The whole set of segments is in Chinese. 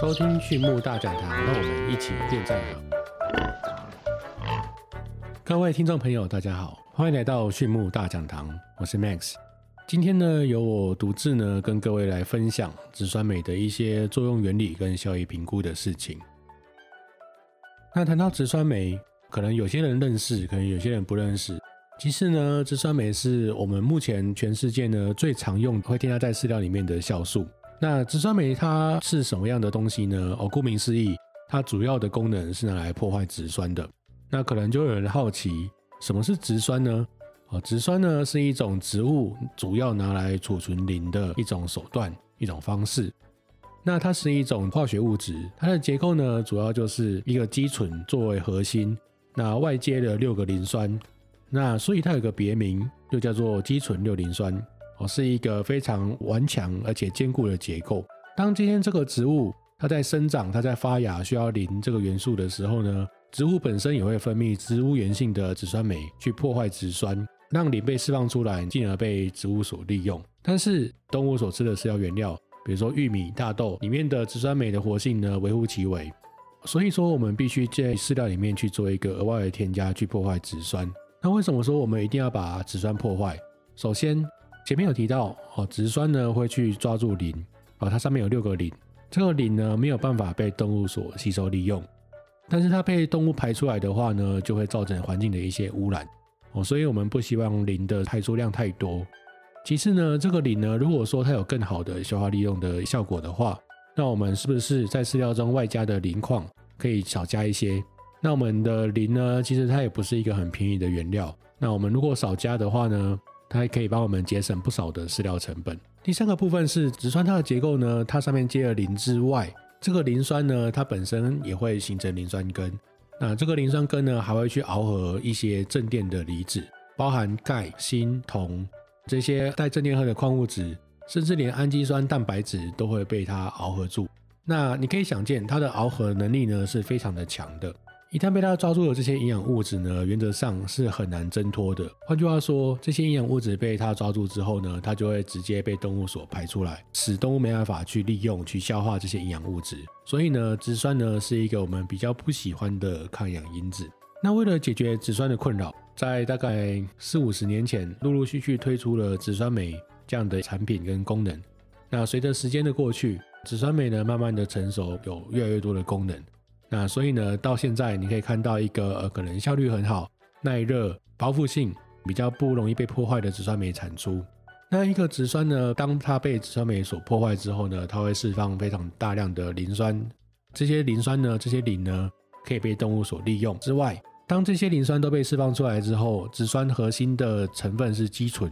收听畜牧大讲堂，让我们一起变赞好。各位听众朋友，大家好，欢迎来到畜牧大讲堂，我是 Max。今天呢，由我独自呢跟各位来分享植酸酶的一些作用原理跟效益评估的事情。那谈到植酸酶，可能有些人认识，可能有些人不认识。其实呢，植酸酶是我们目前全世界呢最常用会添加在饲料里面的酵素。那植酸酶它是什么样的东西呢？哦，顾名思义，它主要的功能是拿来破坏植酸的。那可能就有人好奇，什么是植酸呢？哦，植酸呢是一种植物主要拿来储存磷的一种手段、一种方式。那它是一种化学物质，它的结构呢主要就是一个基醇作为核心，那外接的六个磷酸，那所以它有个别名，就叫做基醇六磷酸。哦，是一个非常顽强而且坚固的结构。当今天这个植物它在生长、它在发芽需要磷这个元素的时候呢，植物本身也会分泌植物源性的植酸酶去破坏植酸，让磷被释放出来，进而被植物所利用。但是动物所吃的饲料原料，比如说玉米、大豆里面的植酸酶的活性呢微乎其微，所以说我们必须在饲料里面去做一个额外的添加去破坏植酸。那为什么说我们一定要把植酸破坏？首先前面有提到，哦，植酸呢会去抓住磷，哦，它上面有六个磷，这个磷呢没有办法被动物所吸收利用，但是它被动物排出来的话呢，就会造成环境的一些污染，哦，所以我们不希望磷的排出量太多。其次呢，这个磷呢，如果说它有更好的消化利用的效果的话，那我们是不是在饲料中外加的磷矿可以少加一些？那我们的磷呢，其实它也不是一个很便宜的原料，那我们如果少加的话呢？它还可以帮我们节省不少的饲料成本。第三个部分是植酸，它的结构呢，它上面接了磷之外，这个磷酸呢，它本身也会形成磷酸根。那这个磷酸根呢，还会去螯合一些正电的离子，包含钙、锌、铜这些带正电荷的矿物质，甚至连氨基酸、蛋白质都会被它螯合住。那你可以想见，它的螯合能力呢，是非常的强的。一旦被它抓住了这些营养物质呢，原则上是很难挣脱的。换句话说，这些营养物质被它抓住之后呢，它就会直接被动物所排出来，使动物没办法去利用、去消化这些营养物质。所以呢，植酸呢是一个我们比较不喜欢的抗氧因子。那为了解决植酸的困扰，在大概四五十年前，陆陆续续推出了植酸酶这样的产品跟功能。那随着时间的过去，植酸酶呢慢慢的成熟，有越来越多的功能。那所以呢，到现在你可以看到一个呃，可能效率很好、耐热、包覆性比较不容易被破坏的植酸酶产出。那一个植酸呢，当它被植酸酶所破坏之后呢，它会释放非常大量的磷酸。这些磷酸呢，这些磷呢，可以被动物所利用。之外，当这些磷酸都被释放出来之后，植酸核心的成分是肌醇，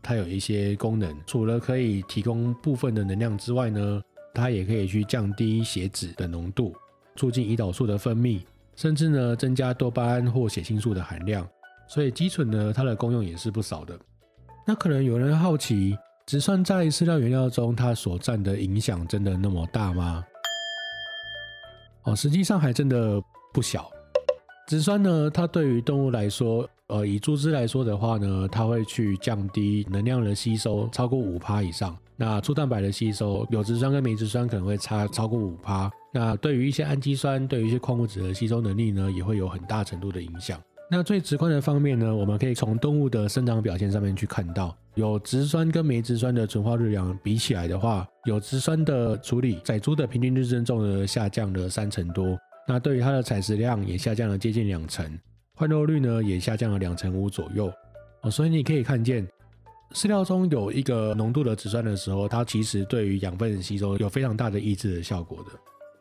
它有一些功能，除了可以提供部分的能量之外呢，它也可以去降低血脂的浓度。促进胰岛素的分泌，甚至呢增加多巴胺或血清素的含量，所以肌醇呢它的功用也是不少的。那可能有人好奇，植酸在饲料原料中它所占的影响真的那么大吗？哦，实际上还真的不小。植酸呢，它对于动物来说，呃，以猪只来说的话呢，它会去降低能量的吸收超过五趴以上。那粗蛋白的吸收，有植酸跟没植酸可能会差超过五趴。那对于一些氨基酸，对于一些矿物质的吸收能力呢，也会有很大程度的影响。那最直观的方面呢，我们可以从动物的生长表现上面去看到，有植酸跟没植酸的纯化日量比起来的话，有植酸的处理，仔猪的平均日增重呢下降了三成多。那对于它的采食量也下降了接近两成，换肉率呢也下降了两成五左右。哦，所以你可以看见。饲料中有一个浓度的植酸的时候，它其实对于养分吸收有非常大的抑制的效果的。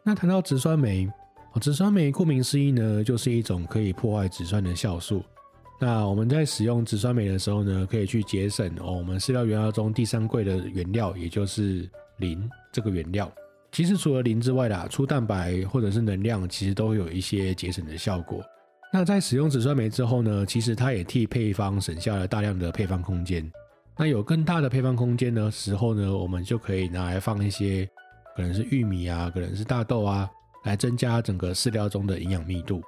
那谈到植酸酶，植酸酶顾名思义呢，就是一种可以破坏植酸的酵素。那我们在使用植酸酶的时候呢，可以去节省哦我们饲料原料中第三贵的原料，也就是磷这个原料。其实除了磷之外啦，粗蛋白或者是能量，其实都有一些节省的效果。那在使用植酸酶之后呢，其实它也替配方省下了大量的配方空间。那有更大的配方空间的时候呢，我们就可以拿来放一些，可能是玉米啊，可能是大豆啊，来增加整个饲料中的营养密度。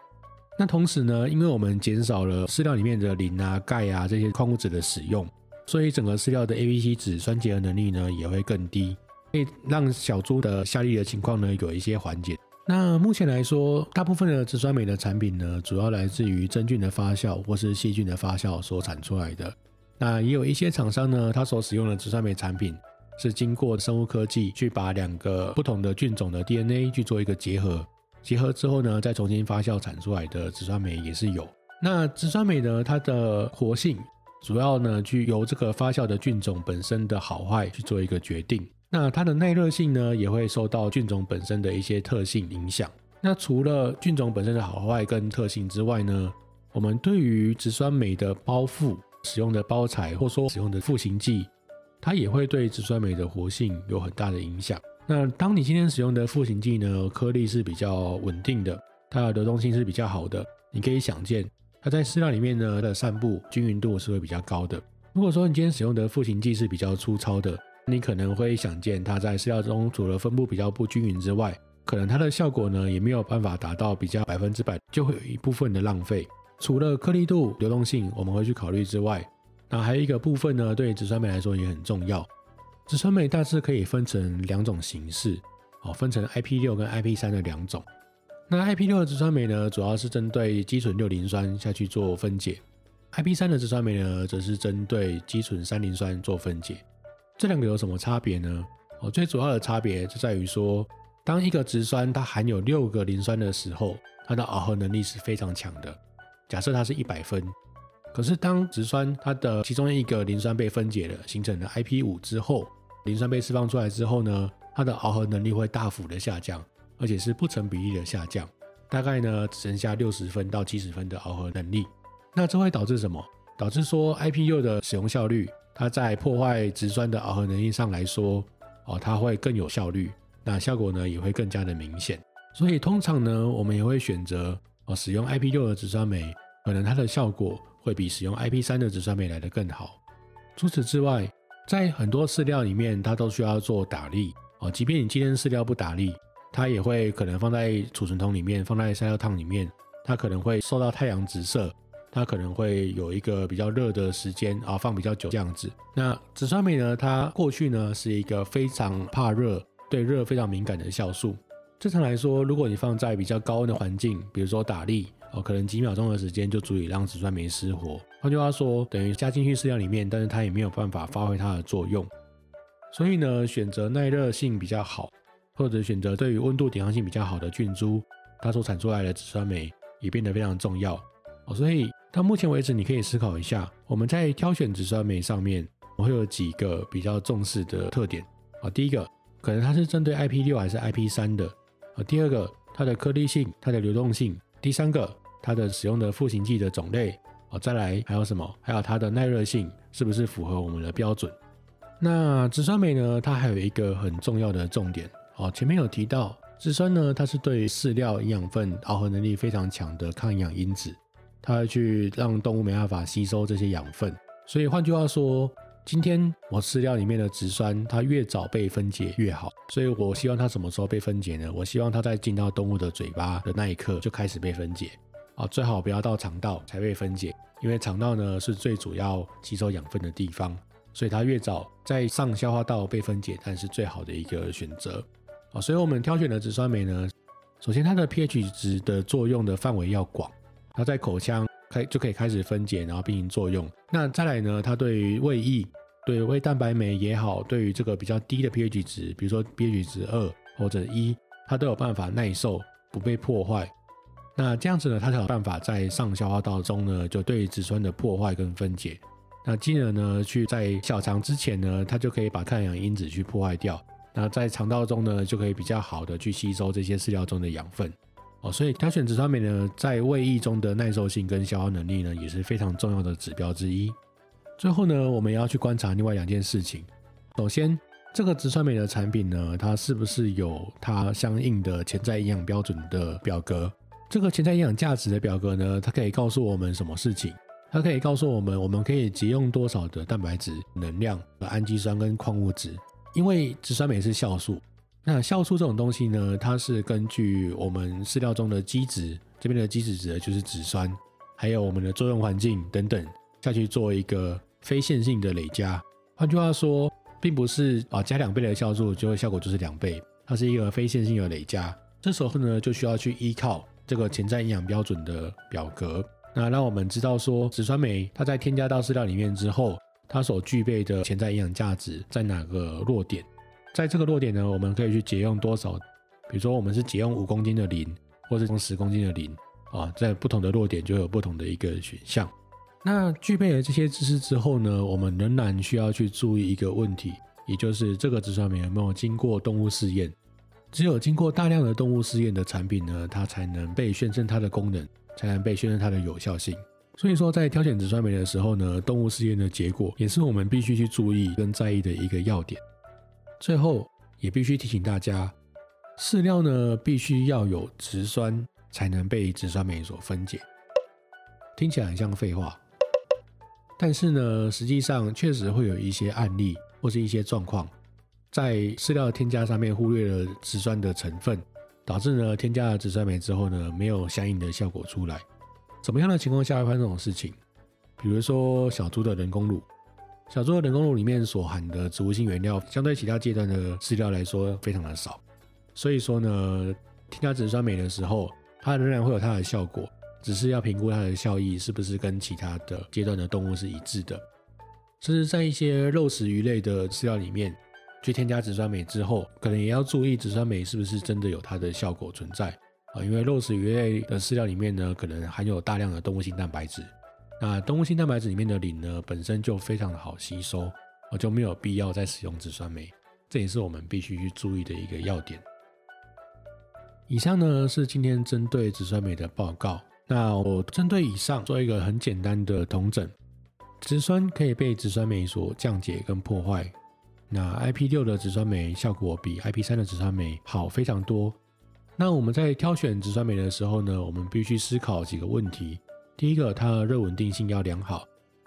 那同时呢，因为我们减少了饲料里面的磷啊、钙啊这些矿物质的使用，所以整个饲料的 A、B、C 脂酸结合能力呢也会更低。可以让小猪的下痢的情况呢有一些缓解。那目前来说，大部分的植酸酶的产品呢，主要来自于真菌的发酵或是细菌的发酵所产出来的。那也有一些厂商呢，它所使用的植酸酶产品是经过生物科技去把两个不同的菌种的 DNA 去做一个结合，结合之后呢，再重新发酵产出来的植酸酶也是有。那植酸酶呢，它的活性主要呢，去由这个发酵的菌种本身的好坏去做一个决定。那它的耐热性呢，也会受到菌种本身的一些特性影响。那除了菌种本身的好坏跟特性之外呢，我们对于植酸酶的包覆使用的包材，或说使用的赋形剂，它也会对植酸酶的活性有很大的影响。那当你今天使用的赋形剂呢，颗粒是比较稳定的，它的流动性是比较好的，你可以想见，它在饲料里面呢它的散布均匀度是会比较高的。如果说你今天使用的赋形剂是比较粗糙的，你可能会想见，它在饲料中除了分布比较不均匀之外，可能它的效果呢也没有办法达到比较百分之百，就会有一部分的浪费。除了颗粒度、流动性我们会去考虑之外，那还有一个部分呢，对植酸酶来说也很重要。植酸酶大致可以分成两种形式，哦，分成 IP 六跟 IP 三的两种。那 IP 六的植酸酶呢，主要是针对肌醇六磷酸下去做分解；IP 三的植酸酶呢，则是针对肌醇三磷酸做分解。这两个有什么差别呢？哦，最主要的差别就在于说，当一个植酸它含有六个磷酸的时候，它的螯合能力是非常强的。假设它是一百分，可是当植酸它的其中一个磷酸被分解了，形成了 IP 五之后，磷酸被释放出来之后呢，它的螯合能力会大幅的下降，而且是不成比例的下降，大概呢只剩下六十分到七十分的螯合能力。那这会导致什么？导致说 IP 六的使用效率。它在破坏植酸的螯合能力上来说，哦，它会更有效率，那效果呢也会更加的明显。所以通常呢，我们也会选择哦使用 IP 六的紫酸酶，可能它的效果会比使用 IP 三的紫酸酶来的更好。除此之外，在很多饲料里面，它都需要做打粒哦，即便你今天饲料不打粒，它也会可能放在储存桶里面，放在饲料烫里面，它可能会受到太阳直射。它可能会有一个比较热的时间啊，放比较久这样子。那紫酸酶呢？它过去呢是一个非常怕热、对热非常敏感的酵素。正常来说，如果你放在比较高温的环境，比如说打粒哦，可能几秒钟的时间就足以让植酸酶失活。换句话说，等于加进去饲料里面，但是它也没有办法发挥它的作用。所以呢，选择耐热性比较好，或者选择对于温度抵抗性比较好的菌株，它所产出来的植酸酶也变得非常重要哦。所以。到目前为止，你可以思考一下，我们在挑选植酸酶上面，我会有几个比较重视的特点啊。第一个，可能它是针对 IP 六还是 IP 三的第二个，它的颗粒性、它的流动性。第三个，它的使用的赋形剂的种类哦。再来还有什么？还有它的耐热性是不是符合我们的标准？那植酸酶呢？它还有一个很重要的重点哦。前面有提到，植酸呢，它是对饲料营养分螯合能力非常强的抗氧因子。它会去让动物没办法吸收这些养分，所以换句话说，今天我饲料里面的植酸，它越早被分解越好。所以我希望它什么时候被分解呢？我希望它在进到动物的嘴巴的那一刻就开始被分解啊，最好不要到肠道才被分解，因为肠道呢是最主要吸收养分的地方，所以它越早在上消化道被分解，但是最好的一个选择啊。所以我们挑选的植酸酶呢，首先它的 pH 值的作用的范围要广。它在口腔开就可以开始分解，然后并行作用。那再来呢？它对于胃液、对胃蛋白酶也好，对于这个比较低的 pH 值，比如说 pH 值二或者一，它都有办法耐受，不被破坏。那这样子呢，它才有办法在上消化道中呢，就对植酸的破坏跟分解。那进而呢，去在小肠之前呢，它就可以把抗氧因子去破坏掉。那在肠道中呢，就可以比较好的去吸收这些饲料中的养分。哦，所以挑选植酸酶呢，在胃液中的耐受性跟消化能力呢，也是非常重要的指标之一。最后呢，我们也要去观察另外两件事情。首先，这个植酸酶的产品呢，它是不是有它相应的潜在营养标准的表格？这个潜在营养价值的表格呢，它可以告诉我们什么事情？它可以告诉我们，我们可以节用多少的蛋白质、能量和氨基酸跟矿物质，因为植酸酶是酵素。那酵素这种东西呢，它是根据我们饲料中的基质，这边的基质指的就是脂酸，还有我们的作用环境等等下去做一个非线性的累加。换句话说，并不是啊加两倍的酵素就会效果就是两倍，它是一个非线性的累加。这时候呢，就需要去依靠这个潜在营养标准的表格，那让我们知道说植酸酶它在添加到饲料里面之后，它所具备的潜在营养价值在哪个落点？在这个落点呢，我们可以去节用多少？比如说我们是节用五公斤的磷，或者用十公斤的磷啊，在不同的落点就有不同的一个选项。那具备了这些知识之后呢，我们仍然需要去注意一个问题，也就是这个植酸酶有没有经过动物试验。只有经过大量的动物试验的产品呢，它才能被宣称它的功能，才能被宣称它的有效性。所以说，在挑选植酸酶的时候呢，动物试验的结果也是我们必须去注意跟在意的一个要点。最后，也必须提醒大家，饲料呢必须要有植酸，才能被植酸酶所分解。听起来很像废话，但是呢，实际上确实会有一些案例或是一些状况。在饲料添加上面忽略了植酸的成分，导致呢添加了植酸酶之后呢没有相应的效果出来。怎么样的情况下会发生这种事情？比如说小猪的人工乳，小猪的人工乳里面所含的植物性原料，相对其他阶段的饲料来说非常的少，所以说呢添加植酸酶的时候，它仍然会有它的效果，只是要评估它的效益是不是跟其他的阶段的动物是一致的。甚至在一些肉食鱼类的饲料里面。去添加植酸酶之后，可能也要注意植酸酶是不是真的有它的效果存在啊？因为肉食鱼类的饲料里面呢，可能含有大量的动物性蛋白质。那动物性蛋白质里面的磷呢，本身就非常的好吸收，我就没有必要再使用植酸酶。这也是我们必须去注意的一个要点。以上呢是今天针对植酸酶的报告。那我针对以上做一个很简单的统整：植酸可以被植酸酶所降解跟破坏。那 IP 六的植酸酶效果比 IP 三的植酸酶好非常多。那我们在挑选植酸酶的时候呢，我们必须思考几个问题。第一个，它的热稳定性要良好；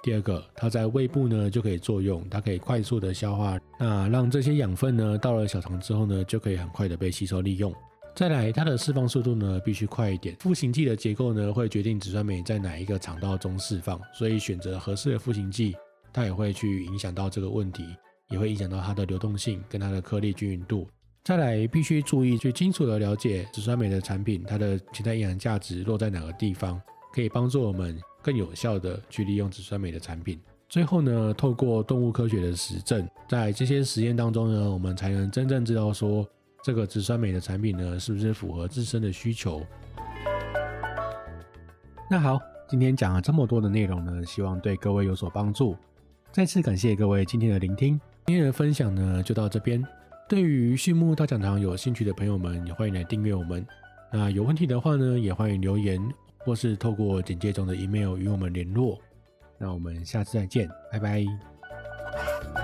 第二个，它在胃部呢就可以作用，它可以快速的消化，那让这些养分呢到了小肠之后呢，就可以很快的被吸收利用。再来，它的释放速度呢必须快一点。赋形剂的结构呢会决定植酸酶在哪一个肠道中释放，所以选择合适的赋形剂，它也会去影响到这个问题。也会影响到它的流动性跟它的颗粒均匀度。再来，必须注意去清楚的了解植酸酶的产品，它的潜在营养价值落在哪个地方，可以帮助我们更有效的去利用植酸酶的产品。最后呢，透过动物科学的实证，在这些实验当中呢，我们才能真正知道说这个植酸酶的产品呢，是不是符合自身的需求。那好，今天讲了这么多的内容呢，希望对各位有所帮助。再次感谢各位今天的聆听。今天的分享呢，就到这边。对于畜牧大讲堂有兴趣的朋友们，也欢迎来订阅我们。那有问题的话呢，也欢迎留言，或是透过简介中的 email 与我们联络。那我们下次再见，拜拜。